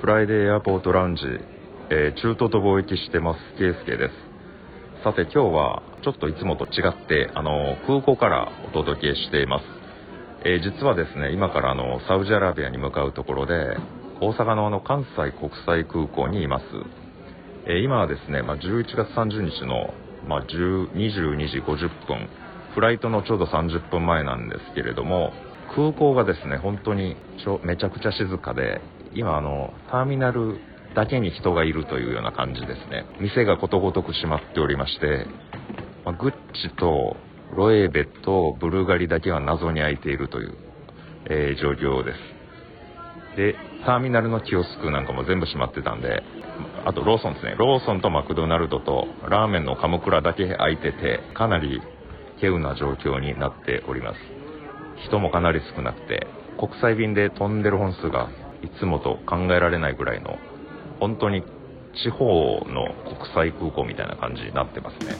フライデーエアポートラウンジ、えー中東と貿易してます。ケイスケです。さて今日はちょっといつもと違ってあの空港からお届けしています、えー実はですね今からあのサウジアラビアに向かうところで大阪のあの関西国際空港にいます、えー今はですね、まあ、11月30日の、まあ、10 22時50分フライトのちょうど30分前なんですけれども空港がですね本当にめちゃくちゃ静かで今あのターミナルだけに人がいるというような感じですね。店がことごとく閉まっておりまして、まあグッチとロエベとブルガリだけは謎に開いているという、えー状況です。でターミナルのキオスクなんかも全部閉まってたんであとローソンですね。ローソンとマクドナルドとラーメンのカムクラだけ開いててかなり稀有な状況になっております。人もかなり少なくて国際便で飛んでる本数がいつもと考えられないぐらいの本当に地方の国際空港みたいな感じになってますね。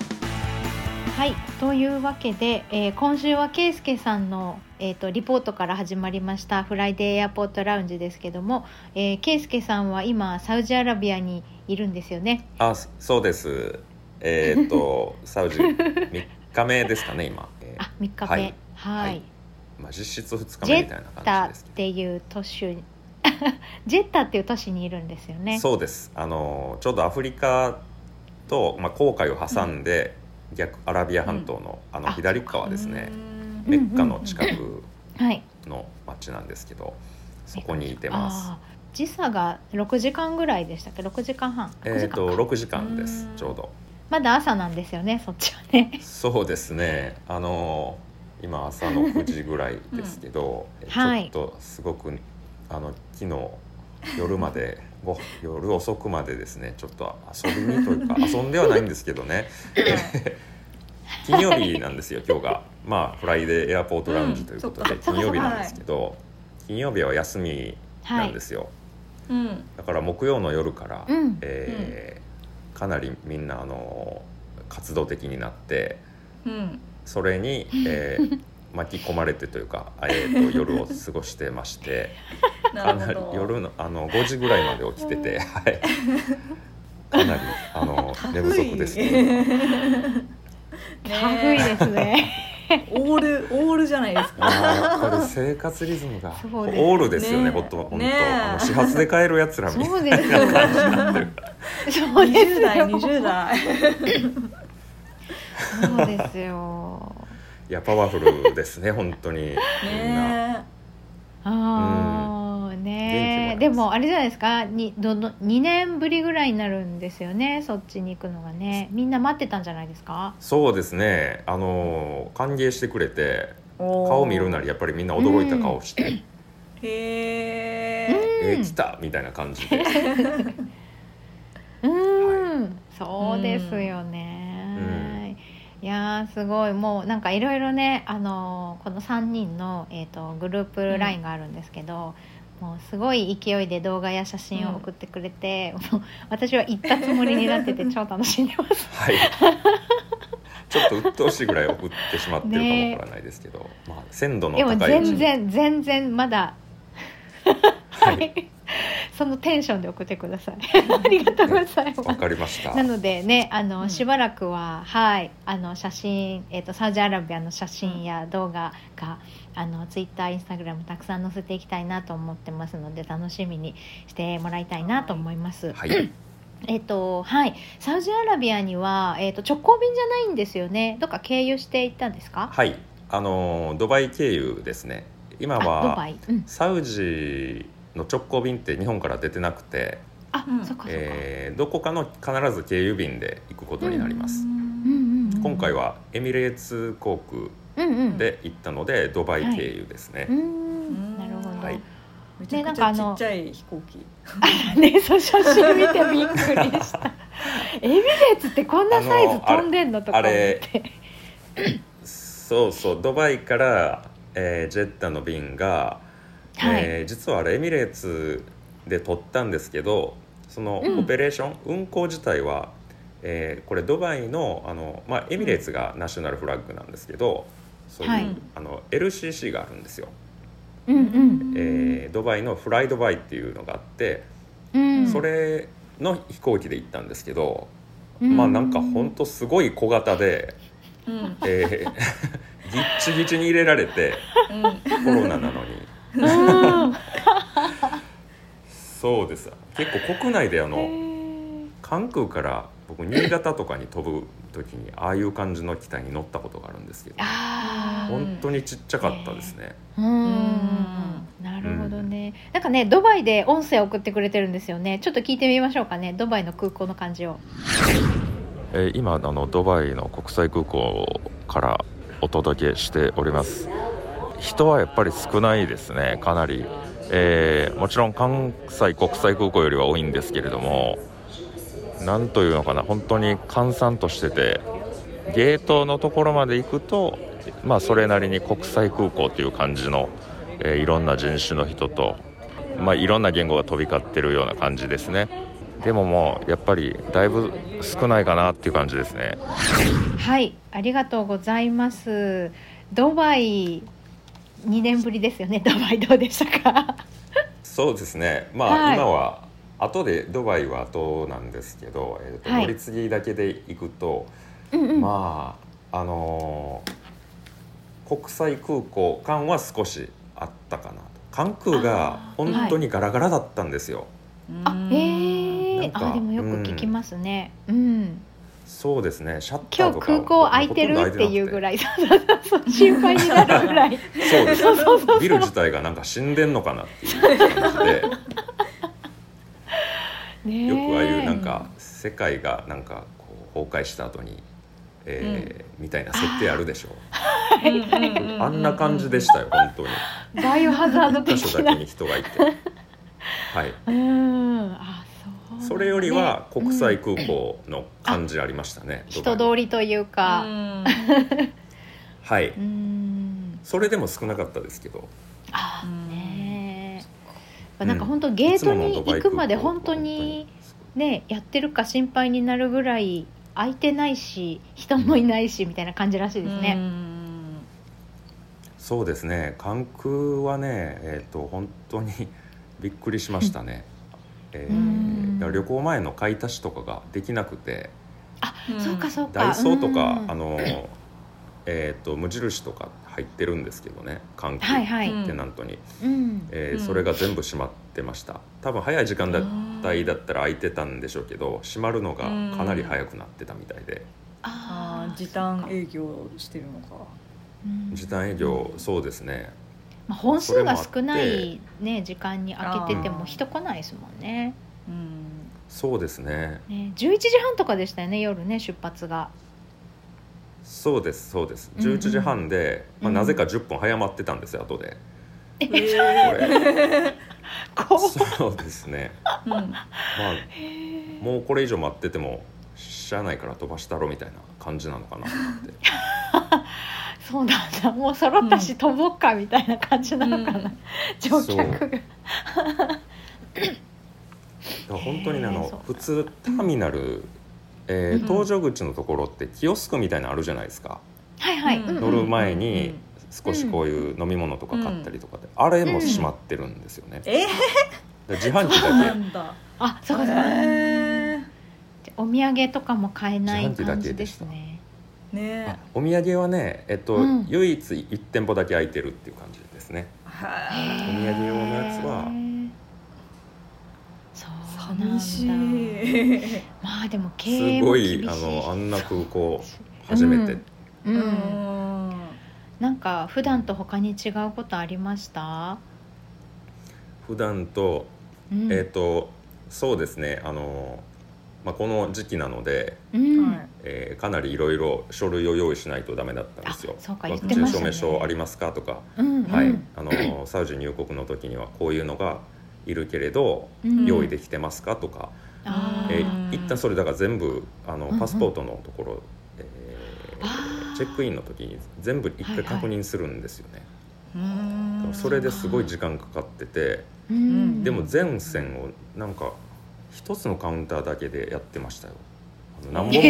はい。というわけで、えー今週はけいすけさんの、えー、とリポートから始まりましたフライデーエアポートラウンジですけども、えー、けいすけさんは今サウジアラビアにいるんですよね？あそそうです。えーっと サウジ3日目ですかね今、えーあ3日目。はい。はい。まあ、実質2日ジェ目みたいなッタっ感じですけていう都市 ジェッタっていう都市にいるんですよね。どそうです。あのちょうどアフリカと、まあ、紅海を挟んで、逆アラビア半島の,、あのあ左側ですね。うんメッカの近くはい。の町なんですけどそこにいてます。時差が6時間ぐらいでしたっけ？6時間半？6えーっと時間か。6時間ですうん。ちょうど。まだ朝なんですよねそっちはね。そうですね。あの今朝の9時ぐらいですけど、えはい。ちょっとすごくあの昨日夜まで ご夜遅くまでですねちょっと遊びにというか 遊んではないんですけどね。金曜日なんですよ今日が。まあフライデーエアポートラウンジということで、うん金曜日なんですけど、金曜日は休みなんですよ、うん。だから木曜の夜から、うん。えーかなりみんなあの活動的になってうん。それに、えー巻き込まれてというか、えー、と夜を過ごしてまして。な かなり夜のあの5時ぐらいまで起きてて、はい、かなりあの 寝不足ですね。ねタフいですね。オールオールじゃないですか。あーやっぱり生活リズムがオールですよね、ねほんとほんと、ねあの始発で帰るやつらみたいそうですよ。な感じになってるそうです20代よ20代。そうですよ。いやパワフルですね本当に。みんな。ねああね元気もありますでもあれじゃないですか？にどの2年ぶりぐらいになるんですよね？そっちに行くのがね。みんな待ってたんじゃないですか？そうですね。あの歓迎してくれて顔顔見るなりやっぱりみんな驚いた顔して。へえ「えー、来た!」みたいな感じで。うん、そうですよね、いやーすごい。もうなんかいろいろねあのーこの3人の、えー、とグループ LINE があるんですけど、もうすごい勢いで動画や写真を送ってくれて、もう私は行ったつもりになってて超楽しんでます。はい。ちょっと鬱陶しいぐらい送ってしまってるかもわからないですけど、まあ、鮮度のでも高いうちに。全然全然まだ。ははいいそのテンションで送ってください。ありがとうございます。わかりました。なのでねあの、うん。しばらくははい。あの写真、えー、とサウジアラビアの写真や動画が、あのツイッターインスタグラムたくさん載せていきたいなと思ってますので楽しみにしてもらいたいなと思います。はい。えっ、とはい。サウジアラビアには、えー、と直行便じゃないんですよね。どっか経由していったんですか？はい。あのドバイ経由ですね。今あドバはイ、うん、サウジの直行便って日本から出てなくて、あ、うん。そっかそっか、えーどこかの必ず経由便で行くことになります、今回はエミレーツ航空で行ったので、ドバイ経由ですね、うん。なるほど、はい。めちゃくちねなんかあのゃちっちゃい飛行機。ね、そう写真見てびっくりした。エミレーツってこんなサイズ飛んでんのとか思って。そうそうドバイから、えージェッタの便が、はい。えー実はあれエミレーツで取ったんですけどそのうん。オペレーション、運航自体は、えーこれドバイのあの、まあ、エミレーツがナショナルフラッグなんですけど、そういう、はい。あの LCC があるんですよ、うんうん。えードバイのフライドバイっていうのがあって、うん。それの飛行機で行ったんですけど、うん。まあなんかほんとすごい小型で、うん。えーぎっちぎちに入れられてうん。コロナなのに。うんそうです。結構国内であの関空から僕新潟とかに飛ぶ時にああいう感じの機体に乗ったことがあるんですけど本当にちっちゃかったですね、うん。なるほどね、なんかねドバイで音声送ってくれてるんですよね。ちょっと聞いてみましょうかね。ドバイの空港の感じを。えー今あのドバイの国際空港からお届けしております人はやっぱり少ないですねかなり、えーもちろん関西国際空港よりは多いんですけれどもなんというのかな本当に閑散としててゲートのところまで行くとまあそれなりに国際空港っていう感じの、えーいろんな人種の人とまあいろんな言語が飛び交ってるような感じですね。でももうやっぱりだいぶ少ないかなっていう感じですね。はいありがとうございます。ドバイ2年ぶりですよね ドバイどうでしたか？そうですね。まあ、はい。今は後でドバイは後なんですけど、えーとはい。乗り継ぎだけで行くと、うんうん。まああのー国際空港間は少しあったかなと。関空が本当にガラガラだったんですよ、あへえなんかあでもよく聞きますね。うん、そうですね。シャッターとか今日空港空いてる？っていうぐい。らい心配になるぐらい。そうですビル自体がなんか死んでんのかなっていう。感 じでよくああいうなんか世界がなんかこう崩壊した後に、えーみたいな設定あるでしょう。あんな感じでしたよ本当に。バイオハザード的な。所だけに人がいて。はい。うん。あそれよりはね。国際空港の感じありましたね、人ドバイ通りというか。はい。うん。それでも少なかったですけど。あうん。ねうんなんか本当ゲートに行くまで本当にねやってるか心配になるぐらい空いてないし人もいないしみたいな感じらしいですね。そうですね。関空はねえっ、と本当にびっくりしましたね、えー旅行前の買い足しとかができなくて。あ、そうかそうか。ダイソーとか、うん。あのえっ、と無印とか入ってるんですけどね関空、はいはい。うん。テナントに、うん。うんえーそれが全部閉まってました。多分早い時間帯だったら空いてたんでしょうけど閉まるのがかなり早くなってたみたいで。あああ時短営業してるのか。うん。時短営業そうですねまあ本数が少ないね時間に空けててもあー。人来ないですもんね。うん。そうですね。ね、11時半とかでしたよね夜ね出発が。そうですそうです。うんうん。11時半で、まあ、うん。なぜか10分早まってたんですよ後で。えこれこう そうですね。うん。まあもうこれ以上待っててもしゃあないから飛ばしたろみたいな感じなのかなと思って そうなんだ。もう揃ったし飛ぼっかみたいな感じなのかな、うん。乗客が。本当にねあの普通ターミナル、えーうん。搭乗口のところってキオスクみたいなのあるじゃないですか、はいはい。うんうんうん乗る前うにん。少しこういう飲み物とか買ったりとかで、あれも閉まってるんですよね、えで自販機だんだ。あそうかそうか。へお土産とかも買えない自販機だ感じですね。ーねお土産はね、えっとうん。唯一1店舗だけ空いてるっていう感じですね。はお土産用のやつは。そうなんだ。寂しい。まあでも経す営もご厳しい。いあのあんな空港初めて、う、うん。うんん。なんか普段と他に違うことありました、普段とうん。えっ、とそうですね。あの、まあ、この時期なので、うん。はいえーかなりいろいろ書類を用意しないとダメだったんですよ。あそうかワクチン言ってましたね。証明書ありますかとか、うんはい。うんあのサウジ入国の時にはこういうのがいるけれど、うん。用意できてますかとか、あー。えー一旦それだから全部あのうんうん。パスポートのところ、えーあー。チェックインの時に全部一回確認するんですよね、うんそれですごい時間かかっててうん。でも全線をなんか一つのカウンターだけでやってましたよ。あの何本も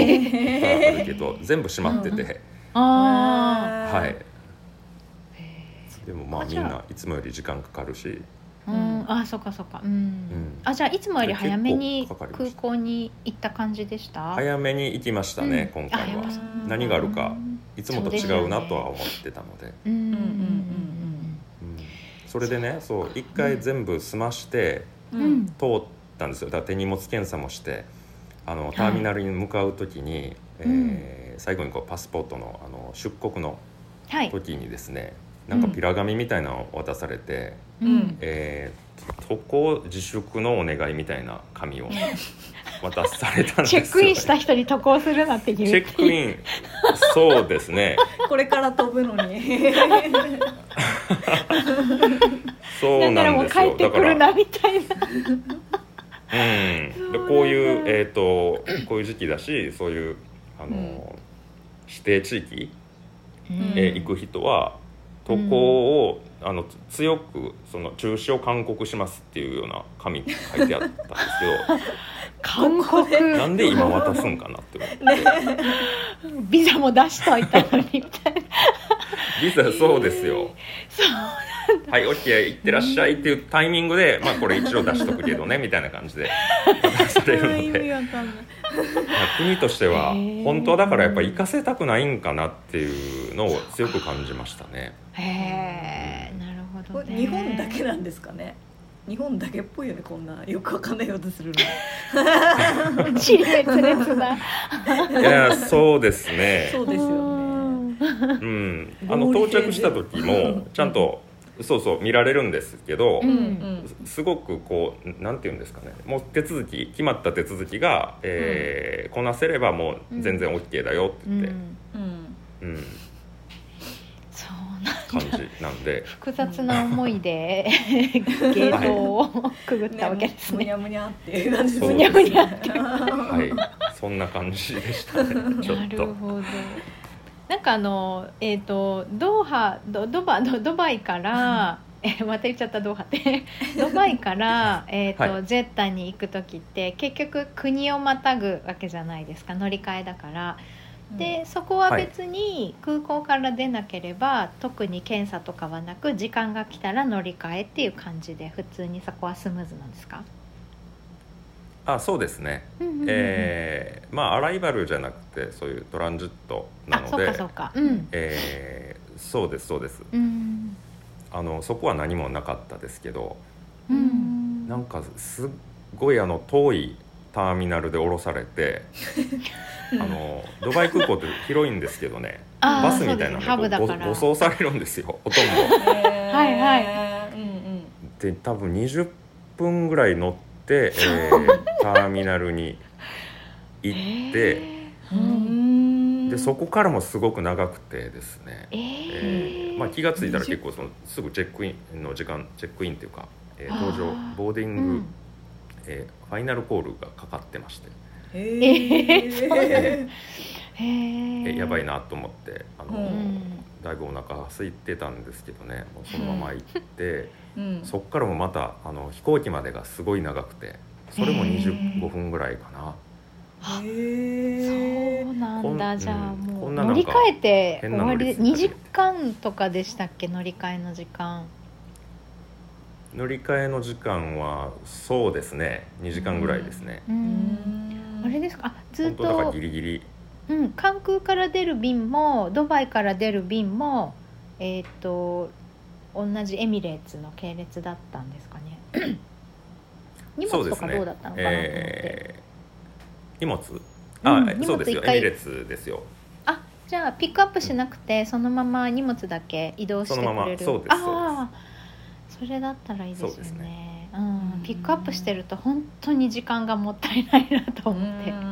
あるけど全部閉まってて、あはい。でもまあみんないつもより時間かかるし。うん、あそっかそっか。うん、ん。あじゃあいつもより早めに空港に行った感じでした？早めに行きましたね、うん。今回は。何があるかうん。いつもと違うなとは思ってたので。うん。うんうんうんそれでねそう一回全部済ましてうん。うん。通ったんですよ。だから手荷物検査もしてあのターミナルに向かう時に、えー最後にこうパスポートのあの出国のはい、時にですねなんかピラ紙みたいなのを渡されて、うん。えー渡航自粛のお願いみたいな紙を渡されたんですチよ、ェックインした人に渡航するなって言う。チェックインそうですね。これから飛ぶのに。そうならもうなんです帰ってくよだからるなみたいな うん、でこういう、えー、とこういう時期だしそういうあの、うん。指定地域、ん。えー行く人は渡航を、あの強くその中止を勧告しますっていうような紙に書いてあったんです韓国けど なんで今渡すんかなって思って、ビザも出しといたのにみたいな。ビザそうですよ。はい、オ ッケー、行ってらっしゃいっていうタイミングで、まあこれ一応出しとくけどね、みたいな感じで渡されるの意味で、わかんないまあ国としては本当はだからやっぱ行かせたくないんかなっていうのを強く感じましたね。へえなるほどね。これ日本だけなんですかね？日本だけっぽいよねこんなよくわかんないことするの。熾烈烈ないや、そうですね。そうですよね。うん、あの到着した時もちゃんとそうそう見られるんですけど、うん。すごくこうなんて言うんですかね。もう手続き決まった手続きが、えーこなせればもう全然 OK だよってうん言って、うん。うん。そうな感じなんで。複雑な思いでゲートをくぐったわけですね。むにゃむにゃっていう感じむにゃむにゃって。はい。そんな感じでしたね。ちょっと。なるほどなんかあのえっ、とドーハドドバドドバイからえまた言っちゃったドーハって。ドバイから、えーとはいジェッタに行く時って結局国をまたぐわけじゃないですか。乗り換えだから。でそこは別に空港から出なければ、特に検査とかはなく時間が来たら乗り換えっていう感じで普通にそこはスムーズなんですか、あそうですね、うんうんうんうん。えーまあアライバルじゃなくてそういうトランジットなあそうのでかそうか。うん、えーそうですそうです。うん。あのそこは何もなかったですけどうん。なんかすっごいあの遠いターミナルで降ろされて あのドバイ空港って広いんですけどね。バスみたいなのでから。ご護送されるんですよほとんど。はいはいうんうん。で多分20分ぐらい乗って、えー ターミナルに行って、へーうん。でそこからもすごく長くてですね、ええーーまあ、気が付いたら結構そのすぐチェックインの時間チェックインっていうか、えー搭乗あーボーディング、うん。えーファイナルコールがかかってまして、へえー えへー。えやばいなと思ってあの、うんだいぶお腹空いてたんですけどね。もうそのまま行って、うん。そっからもまたあの飛行機までがすごい長くてそれも25分ぐらいかな。あへそうなんこんだじゃあうんもうん乗り換えて終わり乗り継ぎ2時間とかでしたっけ？乗り換えの時間。乗り換えの時間はそうですね。2時間ぐらいですね、ううん。んあれですか？あずっ本当だからとギリギリうん、関空から出る便もドバイから出る便もえっ、と同じエミレーツの系列だったんですかね。荷物とかどうだったのかなと思って、えー荷物？うあ、ん荷物そうですよ。エミレッツですよ。あじゃあピックアップしなくてそのまま荷物だけ移動してくれる。そのまま。そうですああそれだったらいいですよね。ねうん、ピックアップしてると本当に時間がもったいないなと思って。うん。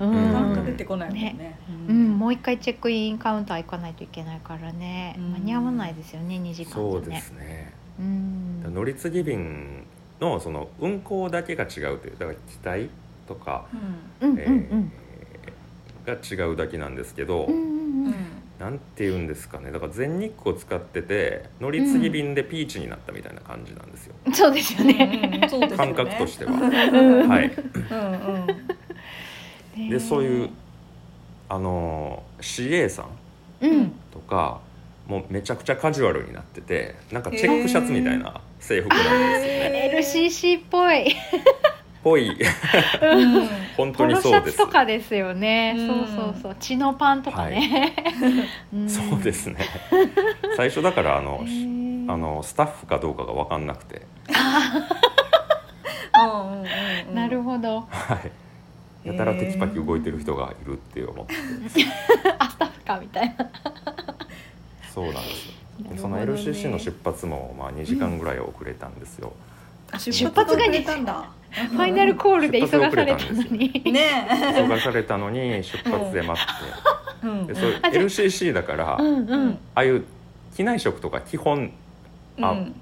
うん。なんか出てこないもんね。うん、もう一回チェックインカウンター行かないといけないからね、うん。間に合わないですよね2時間ね。そうですね、うん。乗り継ぎ便のその運行だけが違うというだから機体とか、うん。うんえうん。ーが違うだけなんですけど、うんうんううんんなんて言うんですかね。だから全日空を使ってて乗り継ぎ便でピーチになったみたいな感じなんですよ、そうですよね。うん。そうですよね。感覚としては。うん。はい、うんうん。でそういうあのー CA さんうん。とかもうめちゃくちゃカジュアルになっててなんかチェックシャツみたいな制服なんですよね。LCC っぽいぽい。うん本ポ当にそうです。ロシャツと。かですよね、うんそうそう。そうチノパンとかね、ん。そうですね。最初だからあのあのスタッフかどうかが分かんなくて、うんうんうんうん。なるほど。はい。やたらテキパキ動いてる人がいるって思って、あスタッフかみたいな。そうなんですよ。なるその LCC の出発もまあ2時間ぐらい遅れたんですよ。あ出発が出たんだ ファイナルコールで急がされたのに。ね紹介されたのに出発で待え、うんって、で。そう LCC だから、あうんうん。あいう機内食とか基本あうん。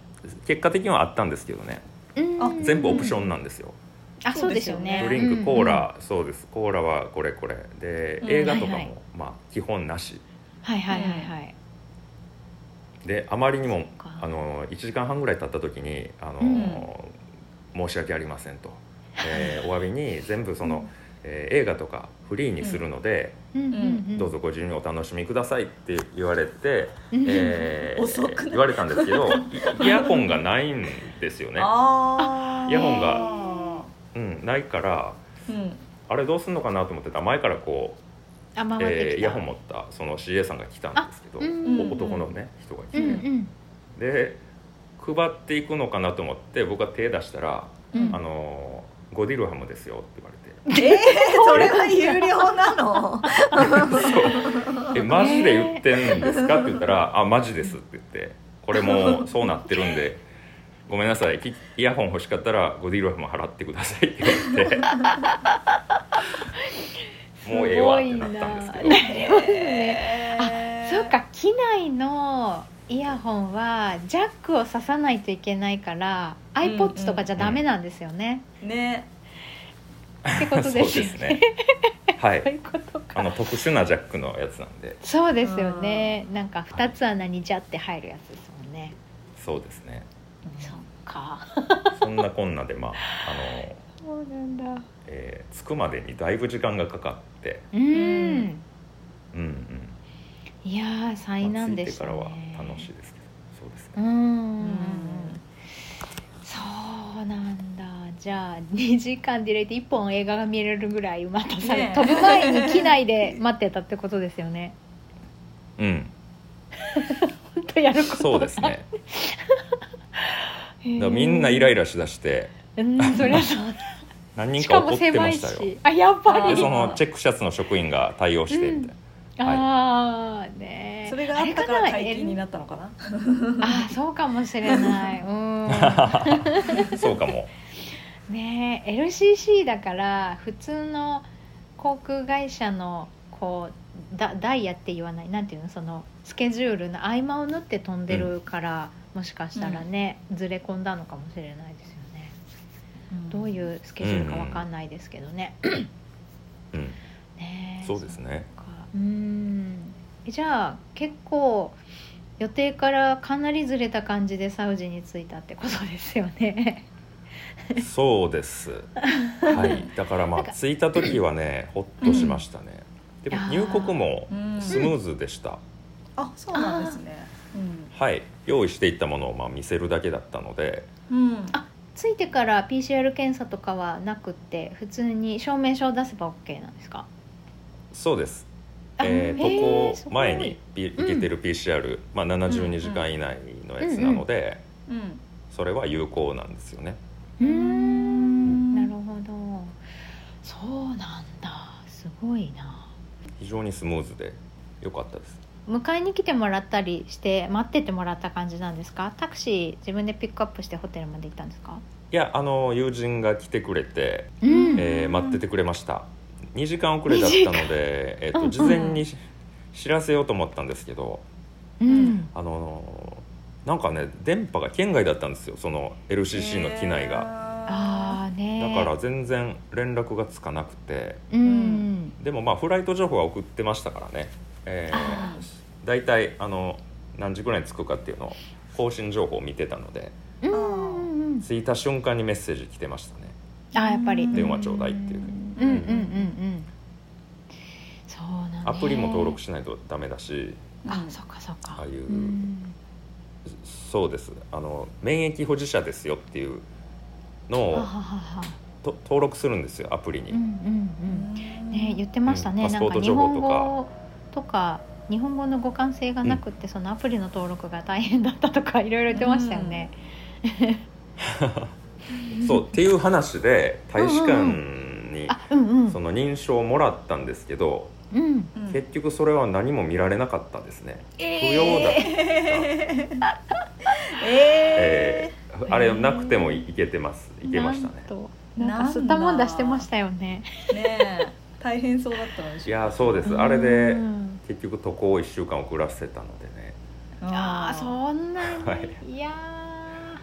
結果的にはあったんですけどね、うん。あ全部オプションなんですよ。あそうですよね。ドリンクコーラ、そうです。コーラはこれこれ。でうん。映画とかも、はいはい。まあ基本なし。はいはいはいはい。であまりにもか。あの1時間半ぐらい経った時にあの、申し訳ありませんと、えーお詫びに全部その、えー映画とかフリーにするので、どうぞご自由にお楽しみくださいって言われて、うん。えー 言われたんですけどイ イヤホンがないんですよね、イヤホンがうん、ないからうん。あれどうすんのかなと思ってた。ら前からこうえーイヤホン持ったその CA さんが来たんですけど、男のね人が来て、で配っていくのかなと思って僕は手出したらうん「あのーゴディルハムですよ」って言われて。えー、それは有料なの「えマジで言ってんですか?」って言ったら「あマジです」って言って「これもうそうなってるんでごめんなさい。きイヤホン欲しかったらゴディルハム払ってください」って言われて。もうええわってなったんですけど。すごいな。あそうか機内のイヤホンはジャックを刺さないといけないから、うん iPods とかじゃダメなんですよね、ね。ってことですよですね。はい。そういうことか。あの特殊なジャックのやつなんで。そうですよね。なんか2つ穴にジャって入るやつですもんね。そうですね。そっか。そんなこんなでまああのそうなんだ。えー着くまでにだいぶ時間がかかって、うん。うんうん。いやー災まあ難でしたね、着いてからは楽しいですけどそうですうね、ん。そうなんだ。じゃあ2時間で入れて1本映画が見れるぐらい待たされ、ねえ。飛ぶ前に機内で 待ってたってことですよね。うん。本当やることそうですね。だみんなイライラしだして。うんそりゃそう何人しか怒ってましたよ。しあやっぱり。でそのチェックシャツの職員が対応してみたいな、はいああねそれがあったから解禁になったのかな？あそうかもしれない。うん。そうかも。ねえ LCC だから普通の航空会社のこうダダイヤって言わない？なんていうの？そのスケジュールの合間を縫って飛んでるから、もしかしたらね、ずれ込んだのかもしれないですよね。どうういうスケジュールかわかんないですけどね、うん。ねえそうですねうん。じゃあ結構予定からかなりずれた感じでサウジに着いたってことですよね。そうです。はい。だからまあ着いた時はねほっとしましたね、でもあー入国もうんスムーズでした、あそうなんですね。はい。用意していったものをまあ見せるだけだったので。うん、うん、あ着いてから PCR 検査とかはなくって普通に証明書を出せば OK なんですか？そうです。あえーへー渡航すごい前にピ受けてる PCR、まあ、72時間以内のやつなので、うんそれは有効なんですよね。うーん。なるほど。そうなんだ。すごいな。非常にスムーズで良かったです。迎えに来てもらったりして待っててもらった感じなんですか？タクシー自分でピックアップしてホテルまで行ったんですか？いやあの友人が来てくれて、うん。えー待っててくれました2時間遅れだったので、えーうんうん。と事前にし知らせようと思ったんですけどうん。あのなんかね電波が圏外だったんですよその LCC の機内が。ああね。だから全然連絡がつかなくて。うん。でもまあフライト情報は送ってましたからね、えあー、大体あの何時ぐらいに着くかっていうのを更新情報を見てたのでうん。うんうん着いた瞬間にメッセージ来てましたね。あやっぱり。うん。電話ちょうだいっていううんうんうんうんそうなんね。アプリも登録しないとダメだし。あそっかそっか。ああいううん。そうです。あの免疫保持者ですよっていうのをと登録するんですよアプリに、うんうんうん。ね言ってましたね、うん。パスポート情報本とか。語とか日本語の互換性がなくって、そのアプリの登録が大変だったとかいろいろ言ってましたよね。そうっていう話で大使館にあうんうん。その認証をもらったんですけど、うん。うん結局それは何も見られなかったですね、え不要だった、ええー。あれなくてもいけてます。いけましたね。なんとなんか吸ったもん出してましたよね。ー、ねえ。大変そうだったのでしょいやーそうです。あれでうん。結局渡航1週間遅らせたのでね。ああそんなに、はい。い、や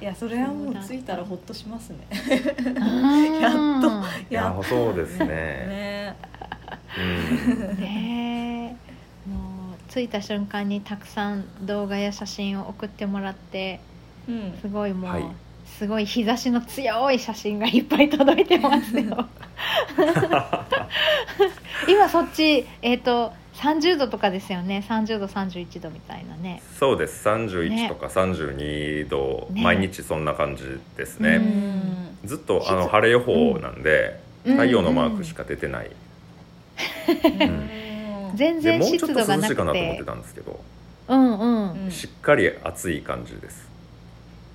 いやそれはもう着いたらほっとしますね。ー。やっと。やーそうですね。ね。うん。ねえ。もう着いた瞬間にたくさん動画や写真を送ってもらってうん。すごいもう、はい。すごい日差しの強い写真がいっぱい届いてますよ。今そっちえっ、と30度とかですよね。30度31度みたいなね。そうです。ね。31とか32度、ね。毎日そんな感じですうね、ん。ずっとあの晴れ予報なんで、うん。太陽のマークしか出てない、うん。全然でもうちょっと涼湿度がなくしいかなと思っててたんですけど、うんうん、うん。しっかり暑い感じです。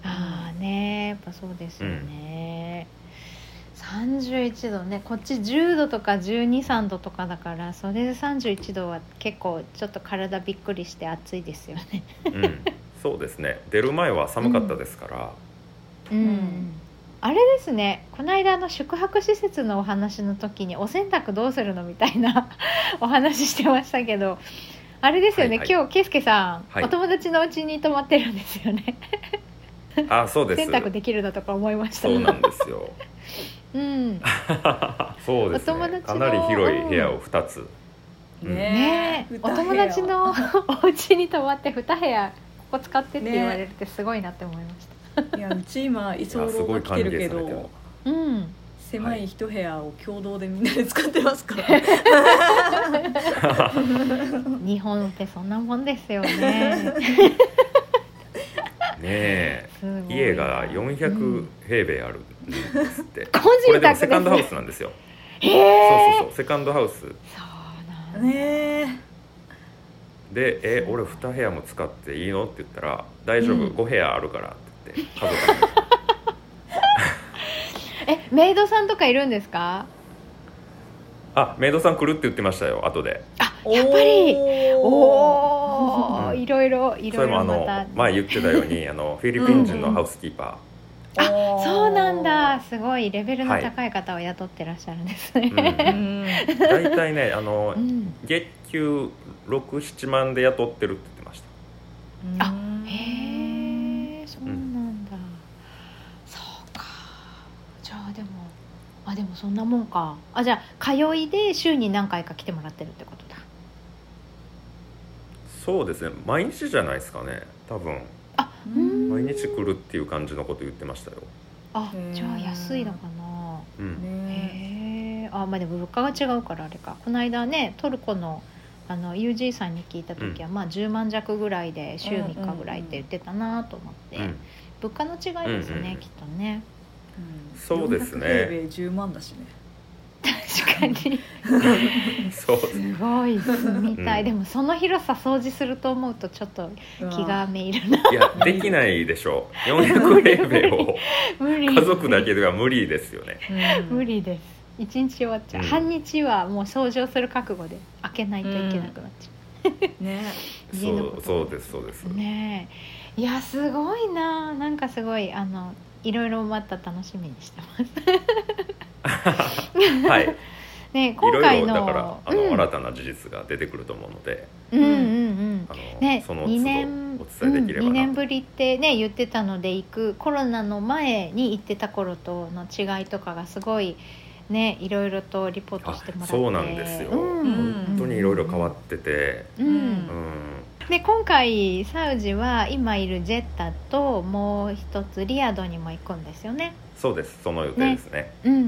ああねやっぱそうですよね、31度ねこっち10度とか123度とかだからそれで31度は結構ちょっと体びっくりして暑いですよね。うん。そうですね。出る前は寒かったですから、うん、あれですね。この間の宿泊施設のお話の時にお洗濯どうするのみたいな お話してましたけどあれですよね、はいはい。今日圭介さん、はい。お友達の家に泊まってるんですよね。あそうです。洗濯できるのとか思いました。そうなんですようん。そうですお友達のねかなり広い部屋を2つ、うん。ねえ。お友達の お家に泊まって2部屋ここ使ってって言われるってすごいなって思いました、いやうち今居いやすごい候が来てるけどうん狭い一部屋を共同でみんなで使ってますから、日本ってそんなもんですよね ね家がう400ん平米あるんですって、個こ人れでもセカンドハウスなんですよ。へえ。そうそうそう。セカンドハウス。そうなんだ。ねえ。で「え俺2部屋も使っていいの?」って言ったら「大丈夫、うん。5部屋あるから」って言って家族に。えメイドさんとかいるんですか？あメイドさん来るって言ってましたよ後で。あやっぱり。おうんおいろいろいそれもあのろいろまた前言ってたようにあの フィリピン人のハウスキーパあそうなんだ。すごいレベルの高い方を雇ってらっしゃるんですね、ー、うんうん。大体ねあのうん。月給67万で雇ってるって言ってました。あへえそうなんだ、そうか。じゃあでもあでもそんなもんか。あじゃあ通いで週に何回か来てもらってるってことだそうですね。毎日じゃないですかね。多分。あうん。毎日来るっていう感じのこと言ってましたよ、あじゃあ安いのかな。うん、ねへえあまあでも物価が違うからあれか。この間ねトルコのあの UG さんに聞いた時は、まあ10万弱ぐらいで週3日ぐらいって言ってたなと思って、うん。物価の違いですね、うんうんきっとね。うん。そうですね。400平米10万だしね確かに。そう。すごい住みたい、うん。でもその広さ掃除すると思うとちょっと気がめいるな、いやできないでしょう。400平米を家族だけでは無理ですよね。うん。無理です。一日終わっちゃう、うん。半日はもう掃除をする覚悟で開けないといけなくなっちゃね。家のこと。そうそうですそうです、う、ねえ。いやすごいな。なんかすごいあのいろいろまた楽しみにしてますはい。ねいろ今回のいろだからあの、うん、新たな事実が出てくると思うのでうんうんうん。あの、ね、その2都年度お伝えできればうん、2な、年ぶりってね言ってたので行くコロナの前に行ってた頃との違いとかがすごいねいろいろとリポートしてもらって。あそうなんですよ。本本当にいろいろ変わってて、うん、うんで今回サウジは今いるジェッタともう一つリヤドにも行くんですよね。そうです。その予定ですね。うんうんう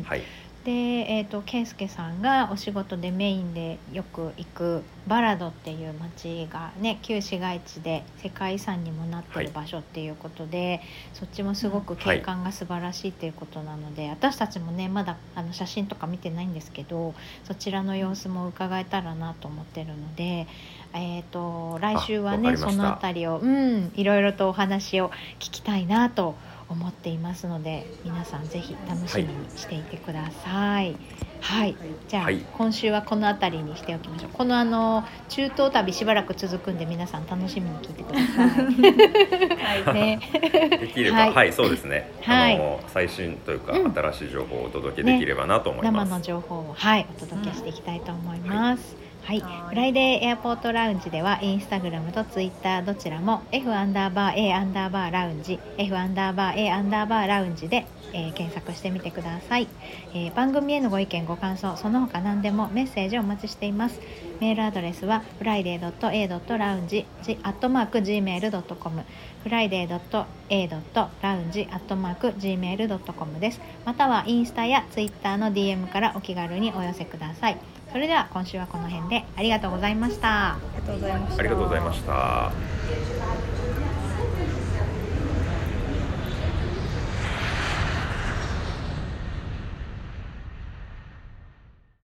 ん。はい。で、えー、と圭介さんがお仕事でメインでよく行くバラドっていう町がね旧市街地で世界遺産にもなってる場所っていうことで、そっちもすごく景観が素晴らしいっていうことなので、私たちもねまだあの写真とか見てないんですけどそちらの様子も伺えたらなと思ってるので、えー、と来週はねその辺りを、うん、いろいろとお話を聞きたいなと思っていますので皆さんぜひ楽しみにしていてください。はい、じゃあ、はい。今週はこの辺りにしておきましょう。このあの中東旅しばらく続くんで皆さん楽しみに聞いてください。ね、できればははいい、そうですね、はい。あの最新というか、うん。新しい情報をお届けできればなと思います、生の情報をはいお届けしていきたいと思います。はい、はい。フライデーエアポートラウンジではインスタグラムとツイッターどちらも F アンダーバー A アンダーバーラウンジ F アンダーバー A アンダーバーラウンジで、えー検索してみてください、えー番組へのご意見ご感想その他何でもメッセージをお待ちしています。メールアドレスは friday.a.lounge.gmail.com friday.a.lounge.gmail.com です。またはインスタやツイッターの DM からお気軽にお寄せくださいそれでは今週はこの辺でありがとうございました。ありがとうございました。ありがとうございました